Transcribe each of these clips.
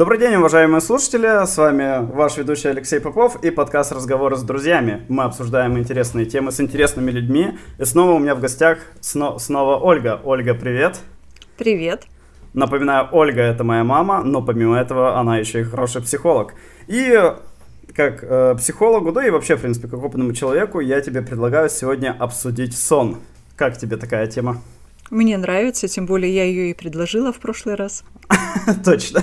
Добрый день, уважаемые слушатели. С вами ваш ведущий Алексей Попов и подкаст «Разговоры с друзьями». Мы обсуждаем интересные темы с интересными людьми. И снова у меня в гостях сно- снова Ольга. Ольга, привет. Привет. Напоминаю, Ольга это моя мама, но помимо этого она еще и хороший психолог. И как э, психологу, да и вообще, в принципе, как опытному человеку, я тебе предлагаю сегодня обсудить сон. Как тебе такая тема? Мне нравится, тем более я ее и предложила в прошлый раз. Точно.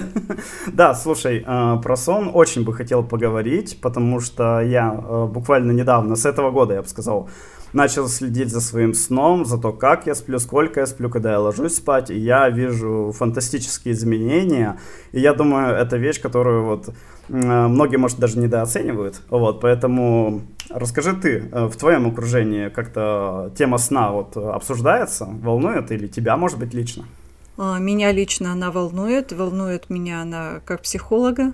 Да, слушай, э, про сон очень бы хотел поговорить, потому что я э, буквально недавно, с этого года, я бы сказал, начал следить за своим сном, за то, как я сплю, сколько я сплю, когда я ложусь спать, и я вижу фантастические изменения, и я думаю, это вещь, которую вот многие, может, даже недооценивают, вот, поэтому расскажи ты, э, в твоем окружении как-то тема сна вот обсуждается, волнует или тебя, может быть, лично? А, меня лично она волнует, волнует меня она как психолога,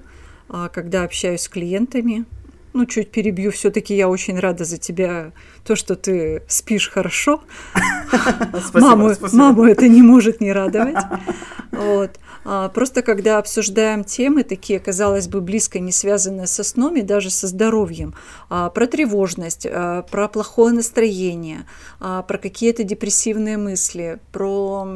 а, когда общаюсь с клиентами, ну, чуть перебью, все-таки я очень рада за тебя, то, что ты спишь хорошо. Маму, маму это не может не радовать. Вот. А, просто когда обсуждаем темы такие, казалось бы, близко не связанные со сном и даже со здоровьем, про тревожность, про плохое настроение, про какие-то депрессивные мысли, про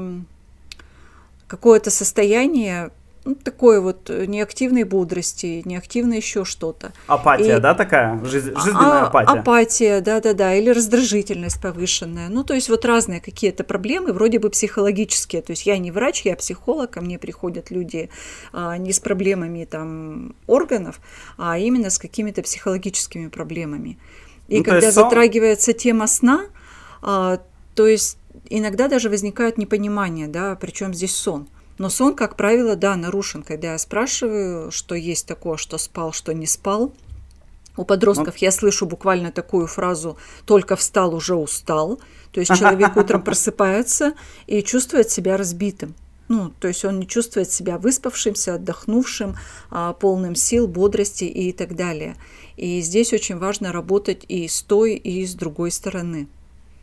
какое-то состояние ну, такой вот э, неактивной бодрости, неактивно еще что-то. Апатия, и... да, такая? Жиз... А, жизненная а, апатия. Апатия, да-да-да, или раздражительность повышенная. Ну, то есть вот разные какие-то проблемы, вроде бы психологические. То есть я не врач, я психолог, ко мне приходят люди а, не с проблемами там органов, а именно с какими-то психологическими проблемами. И ну, когда затрагивается тема сна, а, то есть иногда даже возникает непонимание, да, причем здесь сон. Но сон, как правило, да, нарушен, когда я спрашиваю, что есть такое, что спал, что не спал. У подростков ну. я слышу буквально такую фразу «только встал, уже устал». То есть человек утром просыпается и чувствует себя разбитым. Ну, то есть он не чувствует себя выспавшимся, отдохнувшим, а, полным сил, бодрости и так далее. И здесь очень важно работать и с той, и с другой стороны.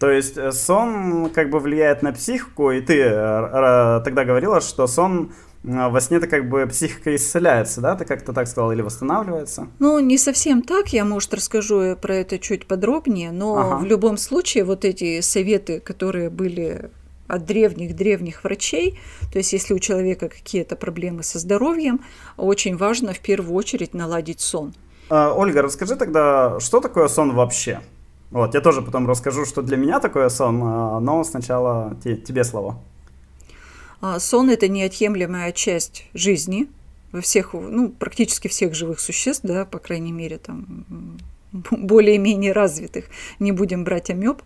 То есть э, сон как бы влияет на психику, и ты э, тогда говорила, что сон во сне-то как бы психика исцеляется, да? Ты как-то так сказала, или восстанавливается? Ну, не совсем так, я, может, расскажу про это чуть подробнее, но ага. в любом случае вот эти советы, которые были от древних-древних врачей, то есть если у человека какие-то проблемы со здоровьем, очень важно в первую очередь наладить сон. А, Ольга, расскажи тогда, что такое сон вообще? Вот, я тоже потом расскажу, что для меня такое сон, а, но сначала те, тебе слово. А, сон – это неотъемлемая часть жизни во всех, ну, практически всех живых существ, да, по крайней мере, там, более-менее развитых, не будем брать амеб.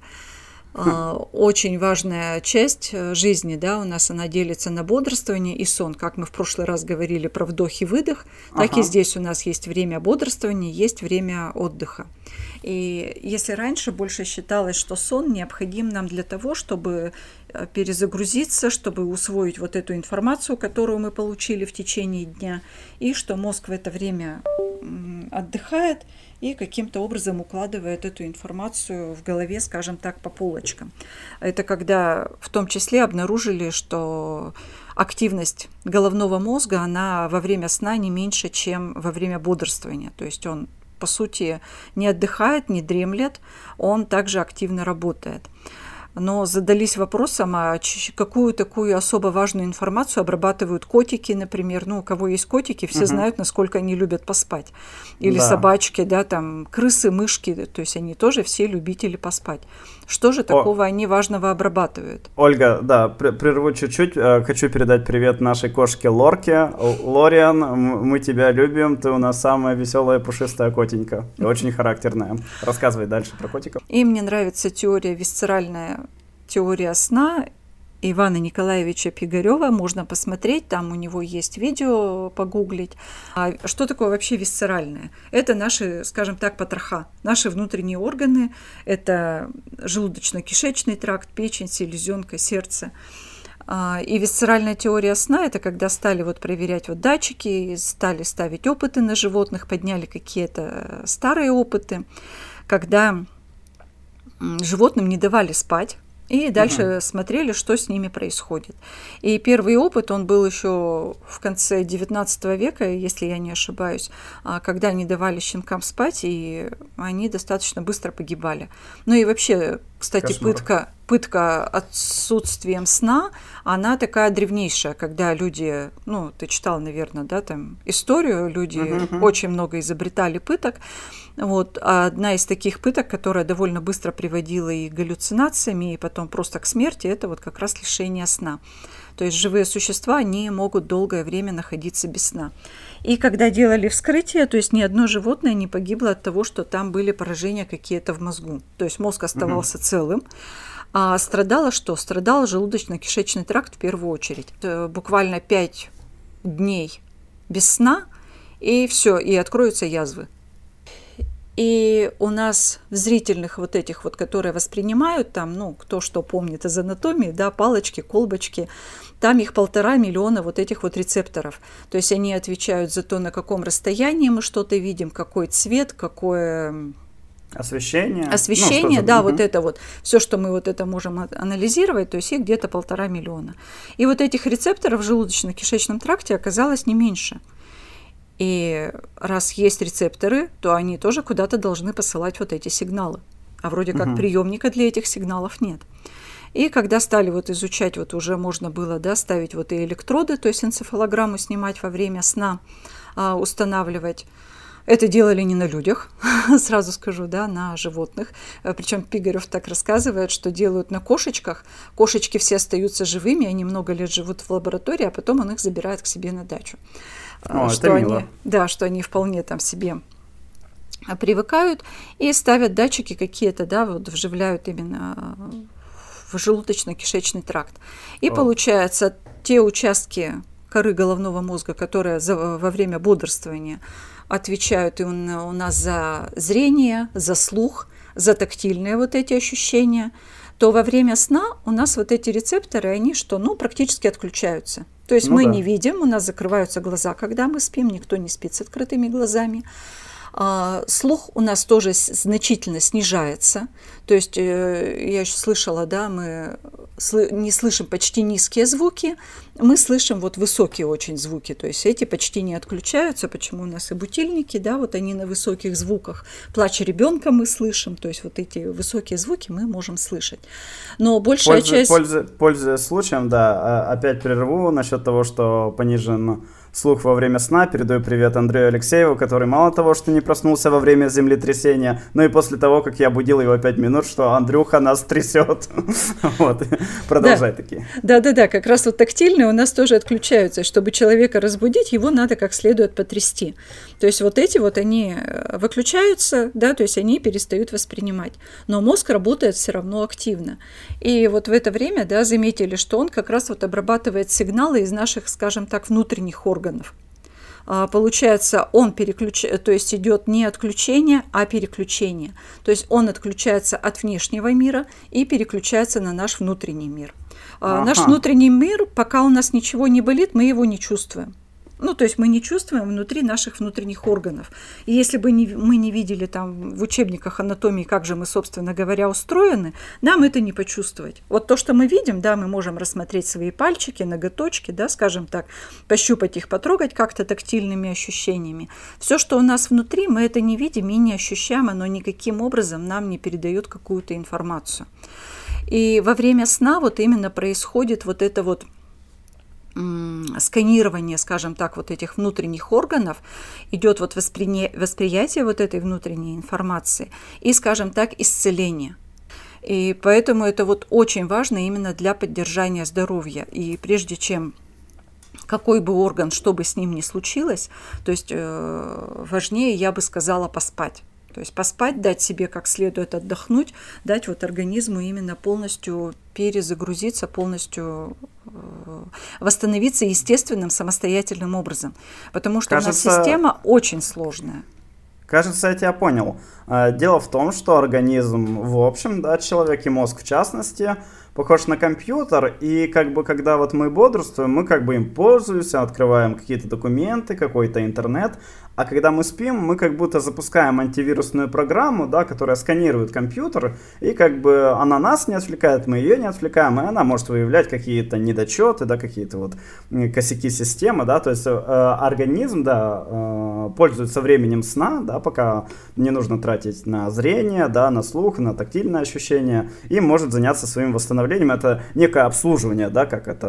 Очень важная часть э, жизни, да, у нас она делится на бодрствование и сон. Как мы в прошлый раз говорили про вдох и выдох, так ага. и здесь у нас есть время бодрствования, есть время отдыха. И если раньше больше считалось, что сон необходим нам для того, чтобы э, перезагрузиться, чтобы усвоить вот эту информацию, которую мы получили в течение дня, и что мозг в это время отдыхает и каким-то образом укладывает эту информацию в голове, скажем так, по полочкам. Это когда в том числе обнаружили, что активность головного мозга, она во время сна не меньше, чем во время бодрствования. То есть он по сути, не отдыхает, не дремлет, он также активно работает но задались вопросом, а какую такую особо важную информацию обрабатывают котики, например. Ну, у кого есть котики, все угу. знают, насколько они любят поспать. Или да. собачки, да, там крысы, мышки, то есть они тоже все любители поспать. Что же такого О. они важного обрабатывают? Ольга, да, прерву чуть-чуть. Э, хочу передать привет нашей кошке Лорке. Лориан, мы тебя любим, ты у нас самая веселая пушистая котенька. И очень характерная. Рассказывай дальше про котиков. И мне нравится теория висцеральная теория сна Ивана Николаевича Пигарева. Можно посмотреть, там у него есть видео, погуглить. А что такое вообще висцеральное? Это наши, скажем так, потроха, наши внутренние органы. Это желудочно-кишечный тракт, печень, селезенка, сердце. А, и висцеральная теория сна – это когда стали вот проверять вот датчики, стали ставить опыты на животных, подняли какие-то старые опыты, когда животным не давали спать, И дальше угу. смотрели, что с ними происходит. И первый опыт, он был еще в конце 19 века, если я не ошибаюсь, а, когда они давали щенкам спать, и они достаточно быстро погибали. Ну и вообще, кстати, Кошмар. пытка, пытка отсутствием сна, она такая древнейшая, когда люди, ну, ты читал, наверное, да, там историю, люди uh-huh. очень много изобретали пыток. Вот а одна из таких пыток, которая довольно быстро приводила и к галлюцинациями, и потом просто к смерти, это вот как раз лишение сна. То есть живые существа, они могут долгое время находиться без сна. И когда делали вскрытие, то есть ни одно животное не погибло от того, что там были поражения какие-то в мозгу. То есть мозг оставался угу. целым. А страдало что? Страдал желудочно-кишечный тракт в первую очередь. Это буквально 5 дней без сна, и все, и откроются язвы. И у нас в зрительных вот этих вот, которые воспринимают там, ну, кто что помнит из анатомии, да, палочки, колбочки, там их полтора миллиона вот этих вот рецепторов. То есть они отвечают за то, на каком расстоянии мы что-то видим, какой цвет, какое Освещение. Освещение, ну, да, угу. вот это вот, все, что мы вот это можем анализировать, то есть их где-то полтора миллиона. И вот этих рецепторов в желудочно-кишечном тракте оказалось не меньше. И раз есть рецепторы, то они тоже куда-то должны посылать вот эти сигналы. А вроде как угу. приемника для этих сигналов нет. И когда стали вот изучать, вот уже можно было да, ставить вот и электроды, то есть энцефалограмму снимать во время сна, а, устанавливать, это делали не на людях, сразу скажу, да, на животных. Э, Причем Пигарев так рассказывает, что делают на кошечках. Кошечки все остаются живыми, они много лет живут в лаборатории, а потом он их забирает к себе на дачу. О, э, что они, да, что они вполне там себе привыкают и ставят датчики какие-то, да, вот вживляют именно в желудочно-кишечный тракт. И О. получается, те участки коры головного мозга, которые за, во время бодрствования отвечают и у, у нас за зрение, за слух, за тактильные вот эти ощущения, то во время сна у нас вот эти рецепторы, они что, ну, практически отключаются. То есть ну мы да. не видим, у нас закрываются глаза, когда мы спим, никто не спит с открытыми глазами. А, слух у нас тоже значительно снижается. То есть э, я еще слышала, да, мы не слышим почти низкие звуки, мы слышим вот высокие очень звуки, то есть эти почти не отключаются, почему у нас и бутильники, да, вот они на высоких звуках, плач ребенка мы слышим, то есть вот эти высокие звуки мы можем слышать. Но большая Пользу, часть... Пользуясь, пользуясь случаем, да, а, опять прерву насчет того, что понижен слух во время сна. Передаю привет Андрею Алексееву, который мало того, что не проснулся во время землетрясения, но и после того, как я будил его 5 минут, что Андрюха нас трясет. Вот, продолжай такие. Да-да-да, как раз вот тактильные у нас тоже отключаются. Чтобы человека разбудить, его надо как следует потрясти. То есть вот эти вот они э, выключаются, да, то есть они перестают воспринимать. Но мозг работает все равно активно. И вот в это время, да, заметили, что он как раз вот обрабатывает сигналы из наших, скажем так, внутренних органов. А, получается, он переключает, то есть идет не отключение, а переключение. То есть он отключается от внешнего мира и переключается на наш внутренний мир. А, ага. Наш внутренний мир, пока у нас ничего не болит, мы его не чувствуем. Ну, то есть мы не чувствуем внутри наших внутренних органов. И если бы не, мы не видели там в учебниках анатомии, как же мы, собственно говоря, устроены, нам это не почувствовать. Вот то, что мы видим, да, мы можем рассмотреть свои пальчики, ноготочки, да, скажем так, пощупать их, потрогать как-то тактильными ощущениями. Все, что у нас внутри, мы это не видим и не ощущаем, оно никаким образом нам не передает какую-то информацию. И во время сна вот именно происходит вот это вот сканирование, скажем так, вот этих внутренних органов, идет вот воспри... восприятие вот этой внутренней информации и, скажем так, исцеление. И поэтому это вот очень важно именно для поддержания здоровья. И прежде чем какой бы орган, что бы с ним ни случилось, то есть э, важнее, я бы сказала, поспать. То есть поспать, дать себе как следует отдохнуть, дать вот организму именно полностью перезагрузиться, полностью э, восстановиться естественным самостоятельным образом. Потому что Кажется... у нас система очень сложная. Кажется, я тебя понял. Э, дело в том, что организм в общем, да, человек и мозг в частности, похож на компьютер, и как бы когда вот мы бодрствуем, мы как бы им пользуемся, открываем какие-то документы, какой-то интернет, а когда мы спим, мы как будто запускаем антивирусную программу, да, которая сканирует компьютер, и как бы она нас не отвлекает, мы ее не отвлекаем, и она может выявлять какие-то недочеты, да, какие-то вот косяки системы, да, то есть э, организм, да, э, пользуется временем сна, да, пока не нужно тратить на зрение, да, на слух, на тактильное ощущение, и может заняться своим восстановлением. Это некое обслуживание, да, как это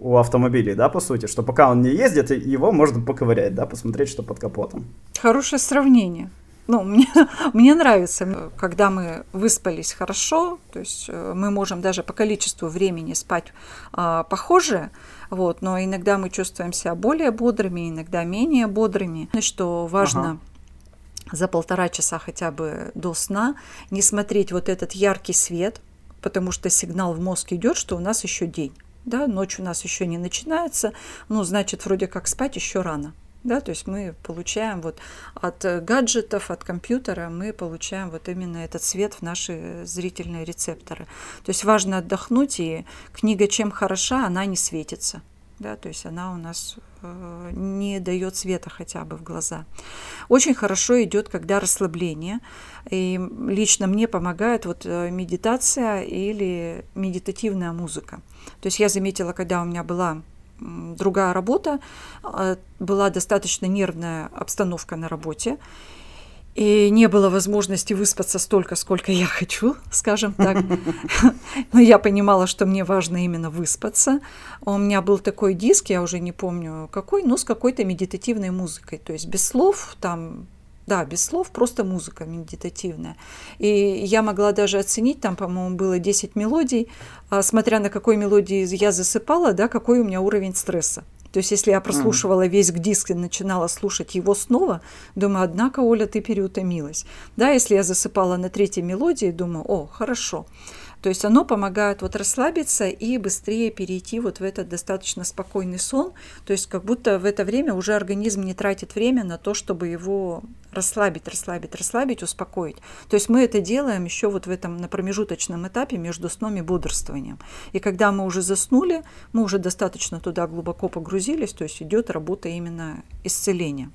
у автомобилей, да, по сути, что пока он не ездит, его можно поковырять, да, посмотреть, что под капотом. Хорошее сравнение. Ну, мне, мне нравится, когда мы выспались хорошо, то есть э, мы можем даже по количеству времени спать э, похоже, вот, но иногда мы чувствуем себя более бодрыми, иногда менее бодрыми, что важно ага за полтора часа хотя бы до сна не смотреть вот этот яркий свет, потому что сигнал в мозг идет, что у нас еще день. Да, ночь у нас еще не начинается, ну, значит, вроде как спать еще рано. Да, то есть мы получаем вот от э, гаджетов, от компьютера, мы получаем вот именно этот свет в наши зрительные рецепторы. То есть важно отдохнуть, и книга чем хороша, она не светится. Да, то есть она у нас э, не дает света хотя бы в глаза. Очень хорошо идет, когда расслабление. И лично мне помогает вот э, медитация или медитативная музыка. То есть я заметила, когда у меня была другая работа, а, была достаточно нервная обстановка на работе, и не было возможности выспаться столько, сколько я хочу, скажем так. Но я понимала, что мне важно именно выспаться. У меня был такой диск, я уже не помню какой, но с какой-то медитативной музыкой. То есть без слов, там да, без слов, просто музыка медитативная. И я могла даже оценить, там, по-моему, было 10 мелодий, а, смотря на какой мелодии я засыпала, да, какой у меня уровень стресса. То есть, если я прослушивала весь диск и начинала слушать его снова, думаю, однако, Оля, ты переутомилась. Да, если я засыпала на третьей мелодии, думаю, о, хорошо. То есть оно помогает вот расслабиться и быстрее перейти вот в этот достаточно спокойный сон. То есть как будто в это время уже организм не тратит время на то, чтобы его расслабить, расслабить, расслабить, успокоить. То есть мы это делаем еще вот в этом на промежуточном этапе между сном и бодрствованием. И когда мы уже заснули, мы уже достаточно туда глубоко погрузились, то есть идет работа именно исцеления.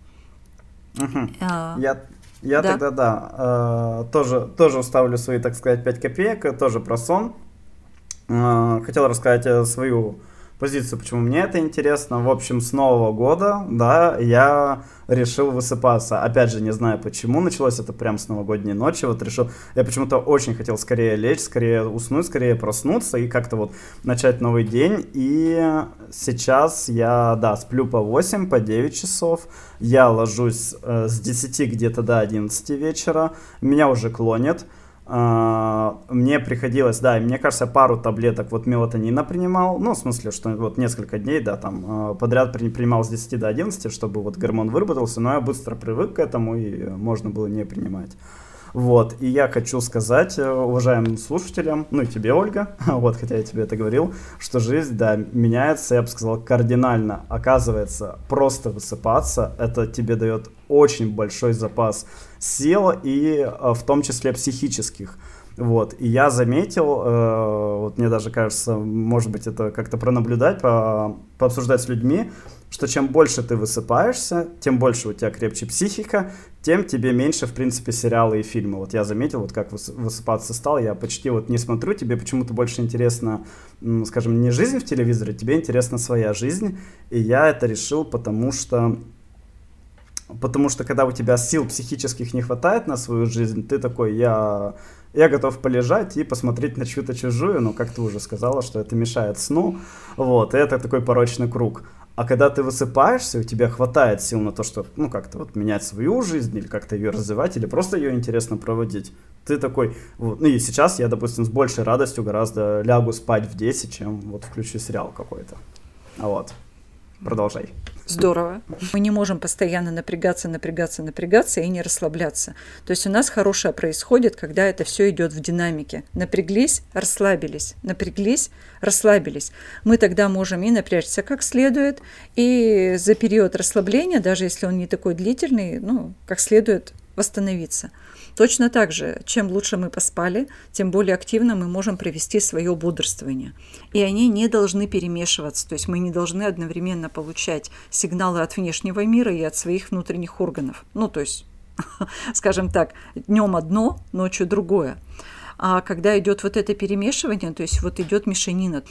Угу. А, Я я да. тогда, да, э, тоже, тоже вставлю свои, так сказать, 5 копеек, тоже про сон. Э, хотел рассказать э, свою позицию, почему мне это интересно. В общем, с Нового года, да, я решил высыпаться. Опять же, не знаю почему, началось это прям с новогодней ночи. Вот решил, я почему-то очень хотел скорее лечь, скорее уснуть, скорее проснуться и как-то вот начать новый день. И сейчас я, да, сплю по 8, по 9 часов. Я ложусь э, с 10 где-то до 11 вечера. Меня уже клонит. А, мне приходилось, да, и мне кажется, пару таблеток вот мелатонина принимал, ну, в смысле, что вот несколько дней, да, там а, подряд принимал с 10 до 11, чтобы вот гормон выработался, но я быстро привык к этому и можно было не принимать. Вот, и я хочу сказать э, уважаемым слушателям, ну и тебе, Ольга, вот, хотя я тебе это говорил, что жизнь, да, меняется, я бы сказал, кардинально. Оказывается, просто высыпаться, это тебе дает очень большой запас сил и э, в том числе психических. Вот, и я заметил, э, вот мне даже кажется, может быть, это как-то пронаблюдать, по, пообсуждать с людьми, что чем больше ты высыпаешься, тем больше у тебя крепче психика, тем тебе меньше, в принципе, сериалы и фильмы. Вот я заметил, вот как высыпаться стал, я почти вот не смотрю, тебе почему-то больше интересно, скажем, не жизнь в телевизоре, тебе интересна своя жизнь, и я это решил, потому что Потому что когда у тебя сил психических не хватает на свою жизнь, ты такой, я, я готов полежать и посмотреть на чью-то чужую, но как ты уже сказала, что это мешает сну. Вот, и это такой порочный круг. А когда ты высыпаешься, у тебя хватает сил на то, чтобы, ну, как-то вот менять свою жизнь, или как-то ее развивать, или просто ее интересно проводить. Ты такой, вот, ну и сейчас я, допустим, с большей радостью гораздо лягу спать в 10, чем вот включу сериал какой-то. Вот. Продолжай. Здорово. Мы не можем постоянно напрягаться, напрягаться, напрягаться и не расслабляться. То есть у нас хорошее происходит, когда это все идет в динамике. Напряглись, расслабились, напряглись, расслабились. Мы тогда можем и напрячься как следует, и за период расслабления, даже если он не такой длительный, ну, как следует восстановиться. Точно так же, чем лучше мы поспали, тем более активно мы можем провести свое бодрствование. И они не должны перемешиваться, то есть мы не должны одновременно получать сигналы от внешнего мира и от своих внутренних органов. Ну, то есть, скажем так, днем одно, ночью другое. А когда идет вот это перемешивание, то есть вот идет мешанина.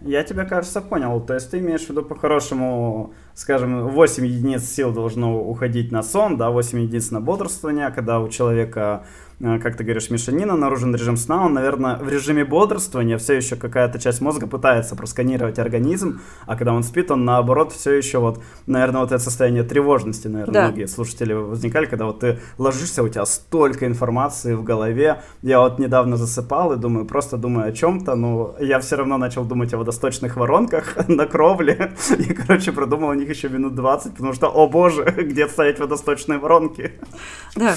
Я тебя, кажется, понял. То есть ты имеешь в виду по-хорошему, скажем, 8 единиц сил должно уходить на сон, да, 8 единиц на бодрствование, когда у человека как ты говоришь, мешанина, наружен режим сна, он, наверное, в режиме бодрствования все еще какая-то часть мозга пытается просканировать организм, а когда он спит, он наоборот все еще вот, наверное, вот это состояние тревожности, наверное, да. многие слушатели возникали, когда вот ты ложишься, у тебя столько информации в голове. Я вот недавно засыпал и думаю, просто думаю о чем-то, но я все равно начал думать о водосточных воронках на кровле. И, короче, продумал о них еще минут 20, потому что, о боже, где ставить водосточные воронки. Да.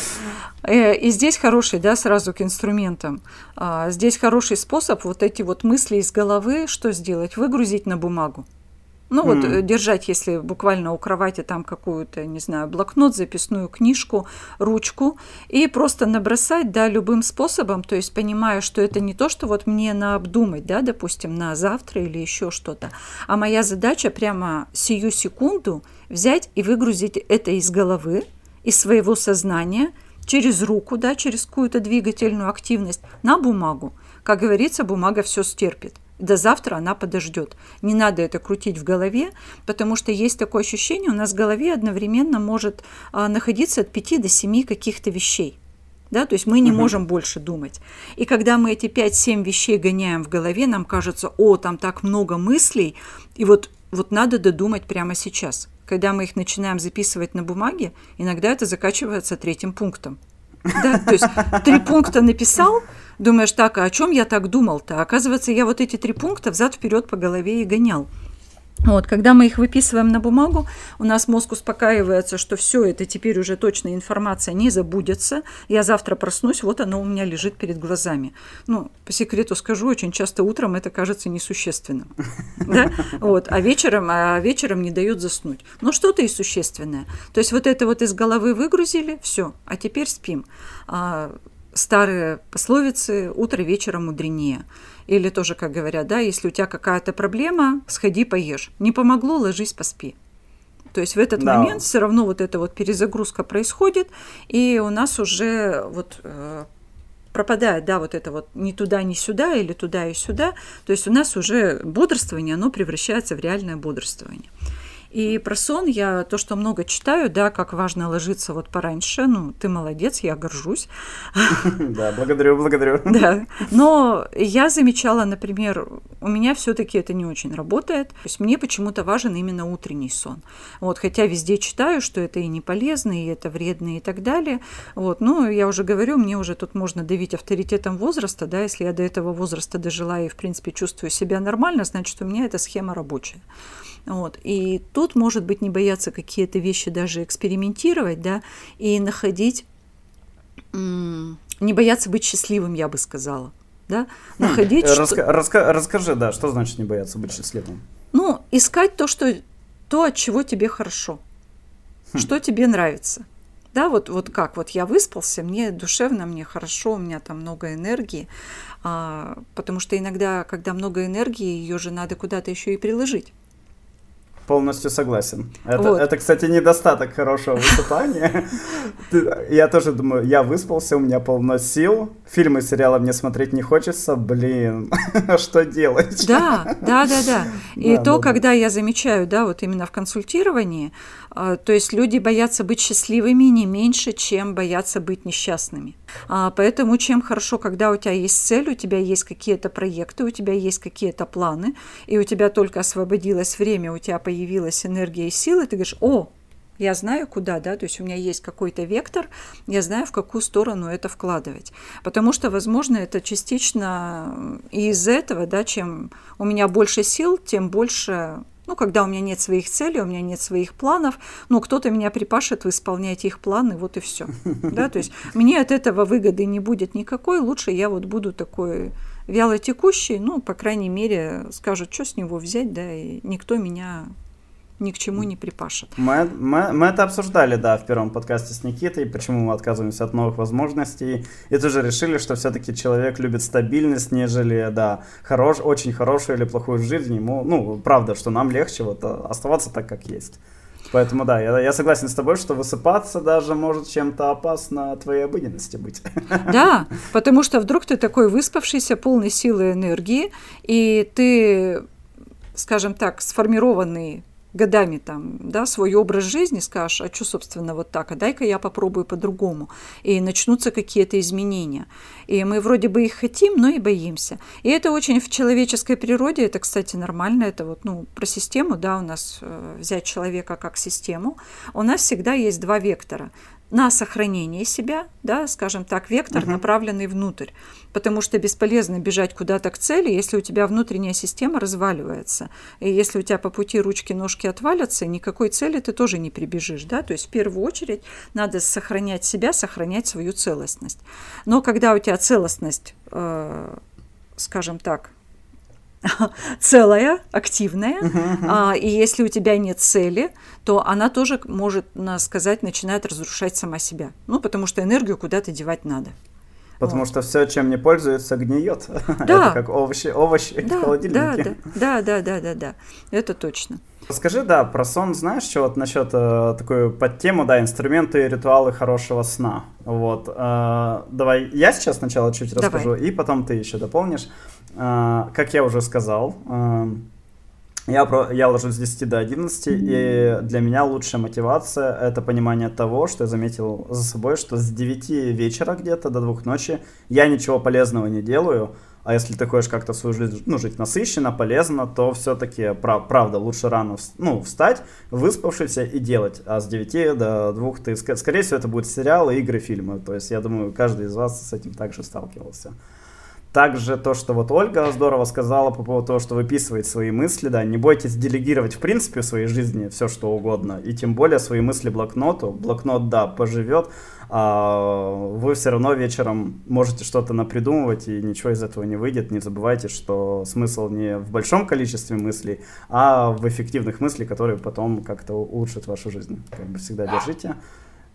Э, и здесь хороший, да, сразу к инструментам. А, здесь хороший способ вот эти вот мысли из головы, что сделать? Выгрузить на бумагу. Ну вот mm. держать, если буквально у кровати там какую-то, не знаю, блокнот, записную книжку, ручку, и просто набросать, да, любым способом, то есть понимая, что это не то, что вот мне на обдумать, да, допустим, на завтра или еще что-то, а моя задача прямо сию секунду взять и выгрузить это из головы, из своего сознания – через руку, да, через какую-то двигательную активность на бумагу. Как говорится, бумага все стерпит. До завтра она подождет. Не надо это крутить в голове, потому что есть такое ощущение, у нас в голове одновременно может а, находиться от 5 до 7 каких-то вещей. Да, то есть мы не угу. можем больше думать. И когда мы эти 5-7 вещей гоняем в голове, нам кажется, о, там так много мыслей, и вот, вот надо додумать прямо сейчас когда мы их начинаем записывать на бумаге, иногда это заканчивается третьим пунктом. Да? То есть три пункта написал, думаешь, так, а о чем я так думал-то? Оказывается, я вот эти три пункта взад-вперед по голове и гонял. Вот, когда мы их выписываем на бумагу, у нас мозг успокаивается, что все это теперь уже точная информация не забудется. Я завтра проснусь, вот оно у меня лежит перед глазами. Ну, по секрету скажу, очень часто утром это кажется несущественным. Да? Вот, а, вечером, а вечером не дают заснуть. Но что-то и существенное. То есть вот это вот из головы выгрузили, все, а теперь спим. А, старые пословицы «утро вечером мудренее». Или тоже, как говорят, да, если у тебя какая-то проблема, сходи поешь. Не помогло, ложись поспи. То есть в этот да. момент все равно вот эта вот перезагрузка происходит, и у нас уже вот э, пропадает, да, вот это вот ни туда, ни сюда, или туда и сюда. То есть у нас уже бодрствование, оно превращается в реальное бодрствование. И про сон я то, что много читаю, да, как важно ложиться вот пораньше. Ну, ты молодец, я горжусь. Да, благодарю, благодарю. Да. Но я замечала, например, у меня все-таки это не очень работает. То есть мне почему-то важен именно утренний сон. Вот, хотя везде читаю, что это и не полезно, и это вредно, и так далее. Вот, ну, я уже говорю, мне уже тут можно давить авторитетом возраста, да, если я до этого возраста дожила и, в принципе, чувствую себя нормально, значит, у меня эта схема рабочая. Вот. И тут, может быть, не бояться какие-то вещи даже экспериментировать, да, и находить, не бояться быть счастливым, я бы сказала. Да? Хм, находить... Раска- что... раска- расскажи, да, что значит не бояться быть счастливым? Ну, искать то, что, то от чего тебе хорошо, хм. что тебе нравится. Да, вот, вот как, вот я выспался, мне душевно, мне хорошо, у меня там много энергии, а, потому что иногда, когда много энергии, ее же надо куда-то еще и приложить. Полностью согласен. Это, вот. это, кстати, недостаток хорошего выступания. Я тоже думаю, я выспался, у меня полно сил. Фильмы, сериалы мне смотреть не хочется. Блин, что делать? Да, да, да, да. И то, когда я замечаю, да, вот именно в консультировании, то есть люди боятся быть счастливыми не меньше, чем боятся быть несчастными. А, поэтому чем хорошо, когда у тебя есть цель, у тебя есть какие-то проекты, у тебя есть какие-то планы, и у тебя только освободилось время, у тебя появилась энергия и силы, ты говоришь, о, я знаю, куда, да, то есть у меня есть какой-то вектор, я знаю, в какую сторону это вкладывать. Потому что, возможно, это частично из этого, да, чем у меня больше сил, тем больше ну, когда у меня нет своих целей, у меня нет своих планов, ну, кто-то меня припашет, вы исполняете их планы, вот и все. Да, то есть мне от этого выгоды не будет никакой, лучше я вот буду такой вяло текущий, ну, по крайней мере, скажут, что с него взять, да, и никто меня ни к чему не припашет. Мы, мы, мы это обсуждали, да, в первом подкасте с Никитой, почему мы отказываемся от новых возможностей. И тоже решили, что все-таки человек любит стабильность, нежели, да, хорош, очень хорошую или плохую жизнь. Ему, ну, правда, что нам легче вот э, оставаться так, как есть. Поэтому да, я, я согласен с тобой, что высыпаться даже может чем-то опасно твоей обыденности быть. Да, потому что вдруг ты такой выспавшийся, полный силы и энергии, и ты, скажем так, сформированный годами там, да, свой образ жизни, скажешь, а что, собственно, вот так, а дай-ка я попробую по-другому. И начнутся какие-то изменения. И мы вроде бы их хотим, но и боимся. И это очень в человеческой природе, это, кстати, нормально, это вот, ну, про систему, да, у нас э, взять человека как систему, у нас всегда есть два вектора на сохранение себя, да, скажем так, вектор, uh-huh. направленный внутрь. Потому что бесполезно бежать куда-то к цели, если у тебя внутренняя система разваливается. И если у тебя по пути ручки, ножки отвалятся, никакой цели ты тоже не прибежишь. Да? То есть в первую очередь надо сохранять себя, сохранять свою целостность. Но когда у тебя целостность, э, скажем так, целая, активная. А, и если у тебя нет цели, то она тоже может сказать, начинает разрушать сама себя. Ну, потому что энергию куда-то девать надо. Потому вот. что все, чем не пользуется, гниет. Да. Это как овощи, овощи да, в холодильнике. Да, да, да, да, да, да. Это точно. Скажи, да, про сон знаешь, что вот насчет э, такую подтему, да, инструменты и ритуалы хорошего сна. Вот. Э, давай я сейчас сначала чуть давай. расскажу, и потом ты еще дополнишь. Э, как я уже сказал, э, я, про, я ложусь с 10 до 11, и для меня лучшая мотивация – это понимание того, что я заметил за собой, что с 9 вечера где-то до 2 ночи я ничего полезного не делаю, а если ты хочешь как-то свою жизнь, ну, жить насыщенно, полезно, то все-таки, прав, правда, лучше рано ну, встать, выспавшийся и делать. А с 9 до 2 ты, скорее всего, это будут сериалы, игры, фильмы. То есть, я думаю, каждый из вас с этим также сталкивался. Также то, что вот Ольга здорово сказала по поводу того, что выписывать свои мысли, да, не бойтесь делегировать в принципе в своей жизни все, что угодно, и тем более свои мысли блокноту. Блокнот, да, поживет, а вы все равно вечером можете что-то напридумывать, и ничего из этого не выйдет. Не забывайте, что смысл не в большом количестве мыслей, а в эффективных мыслях, которые потом как-то улучшат вашу жизнь. Как бы всегда держите.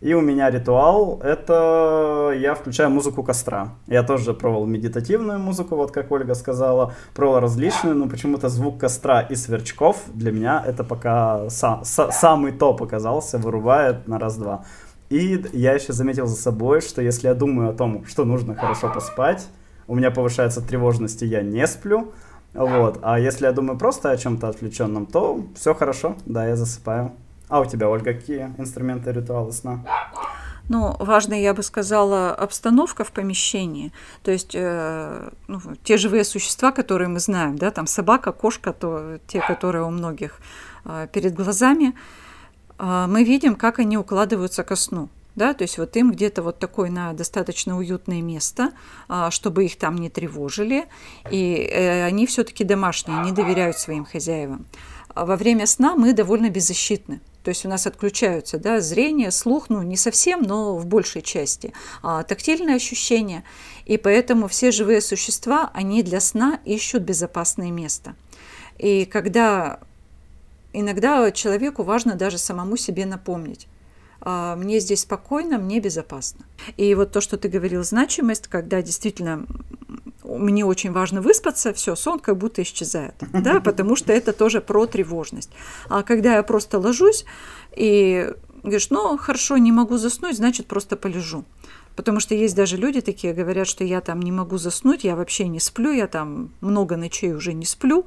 И у меня ритуал — это я включаю музыку костра. Я тоже пробовал медитативную музыку, вот как Ольга сказала, пробовал различную, но почему-то звук костра и сверчков для меня это пока са- са- самый топ оказался, вырубает на раз-два. И я еще заметил за собой, что если я думаю о том, что нужно хорошо поспать, у меня повышается тревожность, и я не сплю. Вот. А если я думаю просто о чем-то отвлеченном, то все хорошо, да, я засыпаю. А у тебя, Ольга, какие инструменты ритуала сна? Ну, важная, я бы сказала, обстановка в помещении. То есть э, ну, те живые существа, которые мы знаем, да, там собака, кошка, то те, которые у многих э, перед глазами, э, мы видим, как они укладываются ко сну. Да, то есть вот им где-то вот такое на достаточно уютное место, э, чтобы их там не тревожили, и э, они все-таки домашние, не доверяют своим хозяевам. Во время сна мы довольно беззащитны. То есть у нас отключаются да, зрение, слух, ну не совсем, но в большей части, а, тактильные ощущения. И поэтому все живые существа, они для сна ищут безопасное место. И когда иногда человеку важно даже самому себе напомнить, а, мне здесь спокойно, мне безопасно. И вот то, что ты говорил, значимость, когда действительно мне очень важно выспаться, все, сон как будто исчезает, да, потому что это тоже про тревожность. А когда я просто ложусь и говоришь, ну, хорошо, не могу заснуть, значит, просто полежу. Потому что есть даже люди такие, говорят, что я там не могу заснуть, я вообще не сплю, я там много ночей уже не сплю.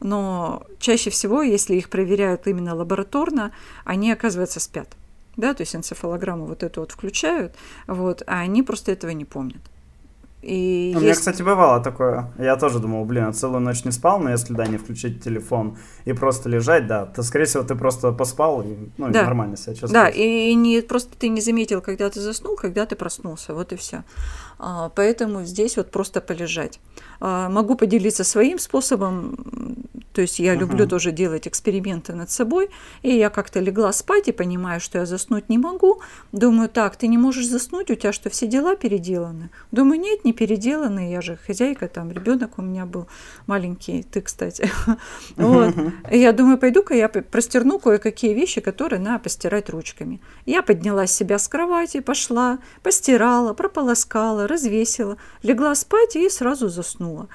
Но чаще всего, если их проверяют именно лабораторно, они, оказывается, спят. Да, то есть энцефалограмму вот эту вот включают, вот, а они просто этого не помнят. И У есть... меня, кстати, бывало такое. Я тоже думал, блин, я целую ночь не спал, но если, да, не включить телефон и просто лежать, да, то, скорее всего, ты просто поспал и, ну, да. нормально себя чувствуешь. Да, и не, просто ты не заметил, когда ты заснул, когда ты проснулся, вот и все. А, поэтому здесь вот просто полежать. А, могу поделиться своим способом, то То есть я uh-huh. люблю тоже делать эксперименты над собой, и я как-то легла спать и понимаю, что я заснуть не могу. Думаю, так, ты не можешь заснуть, у тебя что, все дела переделаны? Думаю, нет, не переделаны, я же хозяйка, там ребенок у меня был маленький, ты, кстати. Вот. Я думаю, пойду-ка я простерну кое-какие вещи, которые надо постирать ручками. Я поднялась себя с кровати, пошла, постирала, прополоскала, развесила, легла спать и сразу заснула.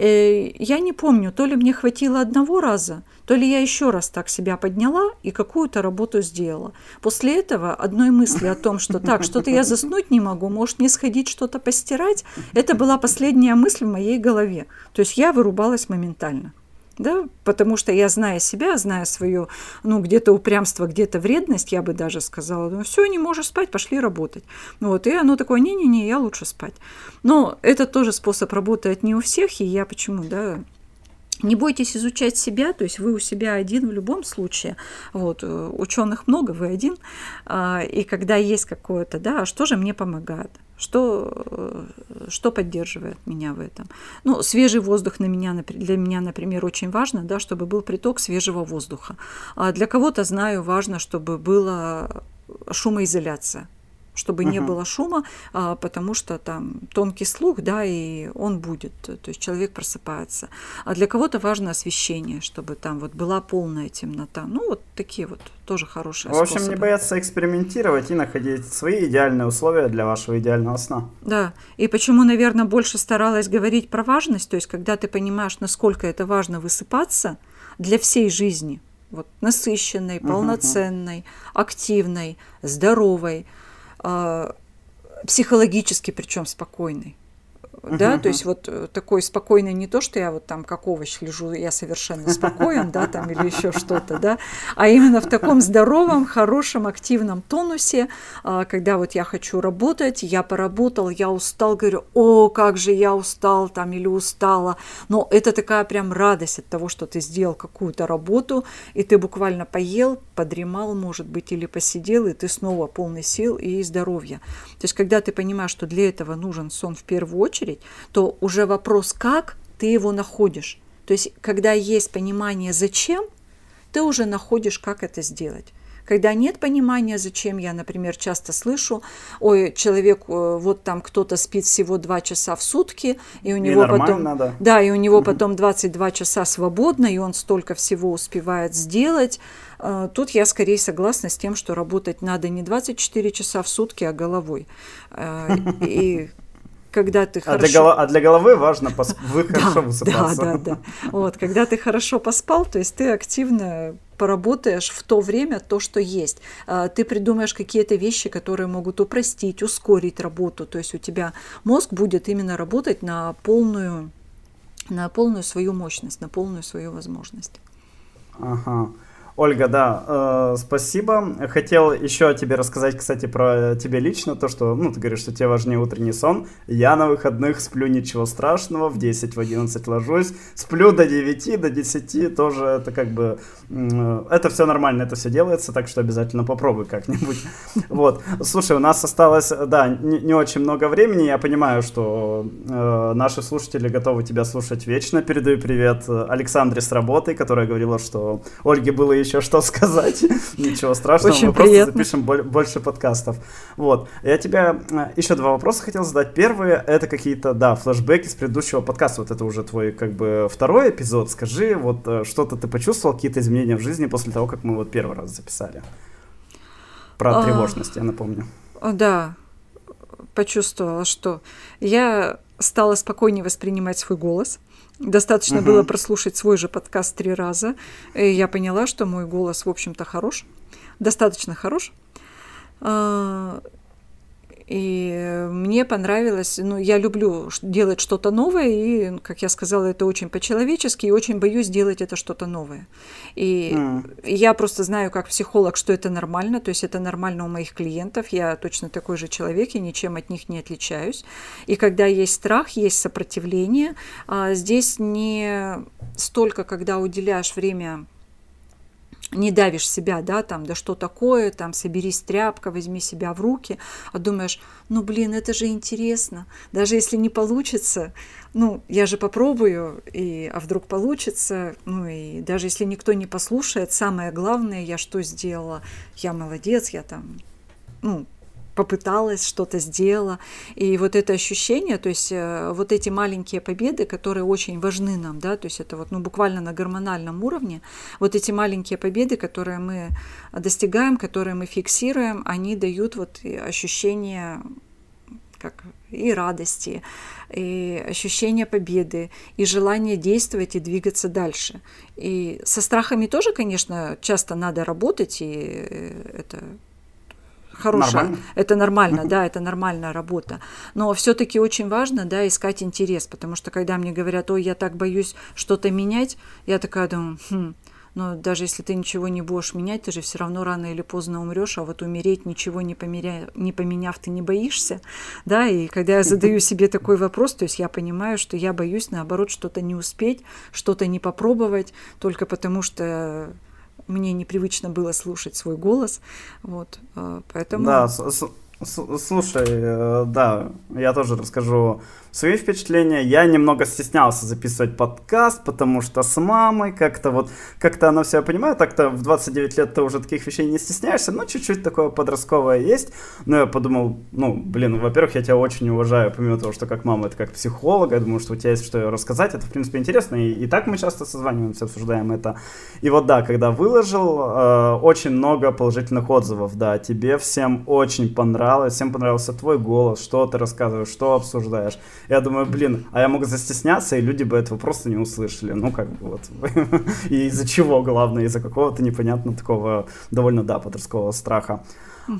Э, я не помню, то ли мне хватило одного раза, то ли я еще раз так себя подняла и какую-то работу сделала. После этого одной мысли о том, что так, что-то я заснуть не могу, может мне сходить что-то постирать, это была последняя мысль в моей голове. То есть я вырубалась моментально да, потому что я, зная себя, зная свое, ну, где-то упрямство, где-то вредность, я бы даже сказала, ну, все, не можешь спать, пошли работать. Вот, и оно такое, не-не-не, я лучше спать. Но это тоже способ работает не у всех, и я почему, да, не бойтесь изучать себя, то есть вы у себя один в любом случае. Вот, э, ученых много, вы один. А, и когда есть какое-то, да, а что же мне помогает? Что, э, что поддерживает меня в этом? Ну, свежий воздух на меня, для меня, например, очень важно, да, чтобы был приток свежего воздуха. А для кого-то, знаю, важно, чтобы была шумоизоляция чтобы uh-huh. не было шума, а, потому что там тонкий слух, да, и он будет, то есть человек просыпается. А для кого-то важно освещение, чтобы там вот была полная темнота. Ну, вот такие вот тоже хорошие В общем, способы. не бояться экспериментировать и находить свои идеальные условия для вашего идеального сна. Да, и почему, наверное, больше старалась говорить про важность, то есть когда ты понимаешь, насколько это важно высыпаться для всей жизни, вот насыщенной, полноценной, uh-huh. активной, здоровой, психологически причем спокойный да, uh-huh. то есть вот э, такой спокойный не то, что я вот там как овощ лежу, я совершенно спокоен, да, там или еще что-то, да, а именно в таком здоровом, хорошем, активном тонусе, а, когда вот я хочу работать, я поработал, я устал, говорю, о, как же я устал там или устала, но это такая прям радость от того, что ты сделал какую-то работу, и ты буквально поел, подремал, может быть, или посидел, и ты снова полный сил и здоровья. То есть когда ты понимаешь, что для этого нужен сон в первую очередь, очередь, то уже вопрос, как ты его находишь. То есть, когда есть понимание, зачем, ты уже находишь, как это сделать. Когда нет понимания, зачем я, например, часто слышу, ой, человек, э, вот там кто-то спит всего 2 часа в сутки, и у него потом... Да. да, и у него потом 22 часа свободно, и он столько всего успевает сделать. Э, тут я скорее согласна с тем, что работать надо не 24 часа в сутки, а головой. Э, и когда ты а хорошо... Для голов... А для головы важно пос... вы хорошо высыпаться. Да, да, да. Вот, когда ты хорошо поспал, то есть ты активно поработаешь в то время то, что есть. А, ты придумаешь какие-то вещи, которые могут упростить, ускорить работу. То есть у тебя мозг будет именно работать на полную, на полную свою мощность, на полную свою возможность. Ага. Ольга, да, э, спасибо. Хотел еще тебе рассказать, кстати, про тебя лично, то, что, ну, ты говоришь, что тебе важнее утренний сон. Я на выходных сплю ничего страшного, в 10, в 11 ложусь, сплю до 9, до 10, тоже это как бы, э, это все нормально, это все делается, так что обязательно попробуй как-нибудь. Вот, слушай, у нас осталось, да, не, не очень много времени, я понимаю, что э, наши слушатели готовы тебя слушать вечно. Передаю привет Александре с работы, которая говорила, что Ольге было еще что сказать. Ничего страшного, Очень мы приятно. просто запишем больше подкастов. Вот. Я тебя э, еще два вопроса хотел задать. Первый это какие-то, да, флешбеки с предыдущего подкаста. Вот это уже твой, как бы, второй эпизод. Скажи, вот э, что-то ты почувствовал, какие-то изменения в жизни после того, как мы вот первый раз записали? Про а, тревожность, я напомню. Да, почувствовала, что я стала спокойнее воспринимать свой голос – Достаточно угу. было прослушать свой же подкаст три раза, и я поняла, что мой голос, в общем-то, хорош, достаточно хорош. И мне понравилось, ну, я люблю делать что-то новое, и, как я сказала, это очень по-человечески, и очень боюсь делать это что-то новое. И mm. я просто знаю, как психолог, что это нормально, то есть это нормально у моих клиентов, я точно такой же человек, и ничем от них не отличаюсь. И когда есть страх, есть сопротивление, а здесь не столько, когда уделяешь время не давишь себя, да, там, да что такое, там, соберись тряпка, возьми себя в руки, а думаешь, ну, блин, это же интересно, даже если не получится, ну, я же попробую, и, а вдруг получится, ну, и даже если никто не послушает, самое главное, я что сделала, я молодец, я там, ну, попыталась, что-то сделала. И вот это ощущение, то есть э, вот эти маленькие победы, которые очень важны нам, да, то есть это вот ну, буквально на гормональном уровне, вот эти маленькие победы, которые мы достигаем, которые мы фиксируем, они дают вот ощущение как и радости, и ощущение победы, и желание действовать и двигаться дальше. И со страхами тоже, конечно, часто надо работать, и э, это хорошая, нормально. это нормально, да, это нормальная работа. Но все-таки очень важно, да, искать интерес, потому что когда мне говорят, ой, я так боюсь что-то менять, я такая думаю, хм, но даже если ты ничего не будешь менять, ты же все равно рано или поздно умрешь, а вот умереть, ничего не, померя... не поменяв, ты не боишься, да, и когда я задаю себе такой вопрос, то есть я понимаю, что я боюсь, наоборот, что-то не успеть, что-то не попробовать, только потому что мне непривычно было слушать свой голос, вот, э, поэтому... Да, слушай, э, да, я тоже расскажу свои впечатления. Я немного стеснялся записывать подкаст, потому что с мамой как-то вот, как-то она все понимает, так-то в 29 лет ты уже таких вещей не стесняешься, ну, чуть-чуть такое подростковое есть. Но я подумал, ну, блин, во-первых, я тебя очень уважаю, помимо того, что как мама, это как психолога, я думаю, что у тебя есть что рассказать, это, в принципе, интересно, и, и так мы часто созваниваемся, обсуждаем это. И вот, да, когда выложил, э, очень много положительных отзывов, да, тебе всем очень понравилось, всем понравился твой голос, что ты рассказываешь, что обсуждаешь. Я думаю, блин, а я мог застесняться, и люди бы этого просто не услышали. Ну, как бы вот. И из-за чего, главное, из-за какого-то непонятного такого довольно, да, подросткового страха.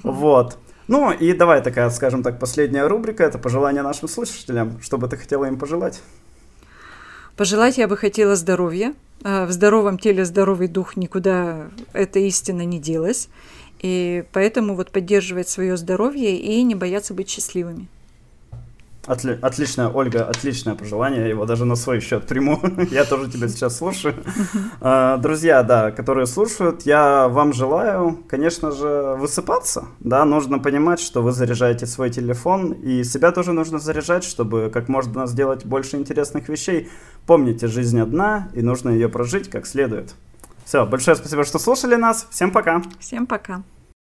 Вот. Ну, и давай такая, скажем так, последняя рубрика. Это пожелание нашим слушателям. Что бы ты хотела им пожелать? Пожелать я бы хотела здоровья. А, в здоровом теле здоровый дух никуда эта истина не делась. И поэтому вот поддерживать свое здоровье и не бояться быть счастливыми. Отли- отличное, Ольга, отличное пожелание. Я его даже на свой счет приму. я тоже тебя сейчас слушаю. А, друзья, да, которые слушают, я вам желаю, конечно же, высыпаться. Да, нужно понимать, что вы заряжаете свой телефон, и себя тоже нужно заряжать, чтобы как можно сделать больше интересных вещей. Помните, жизнь одна, и нужно ее прожить как следует. Все, большое спасибо, что слушали нас. Всем пока. Всем пока.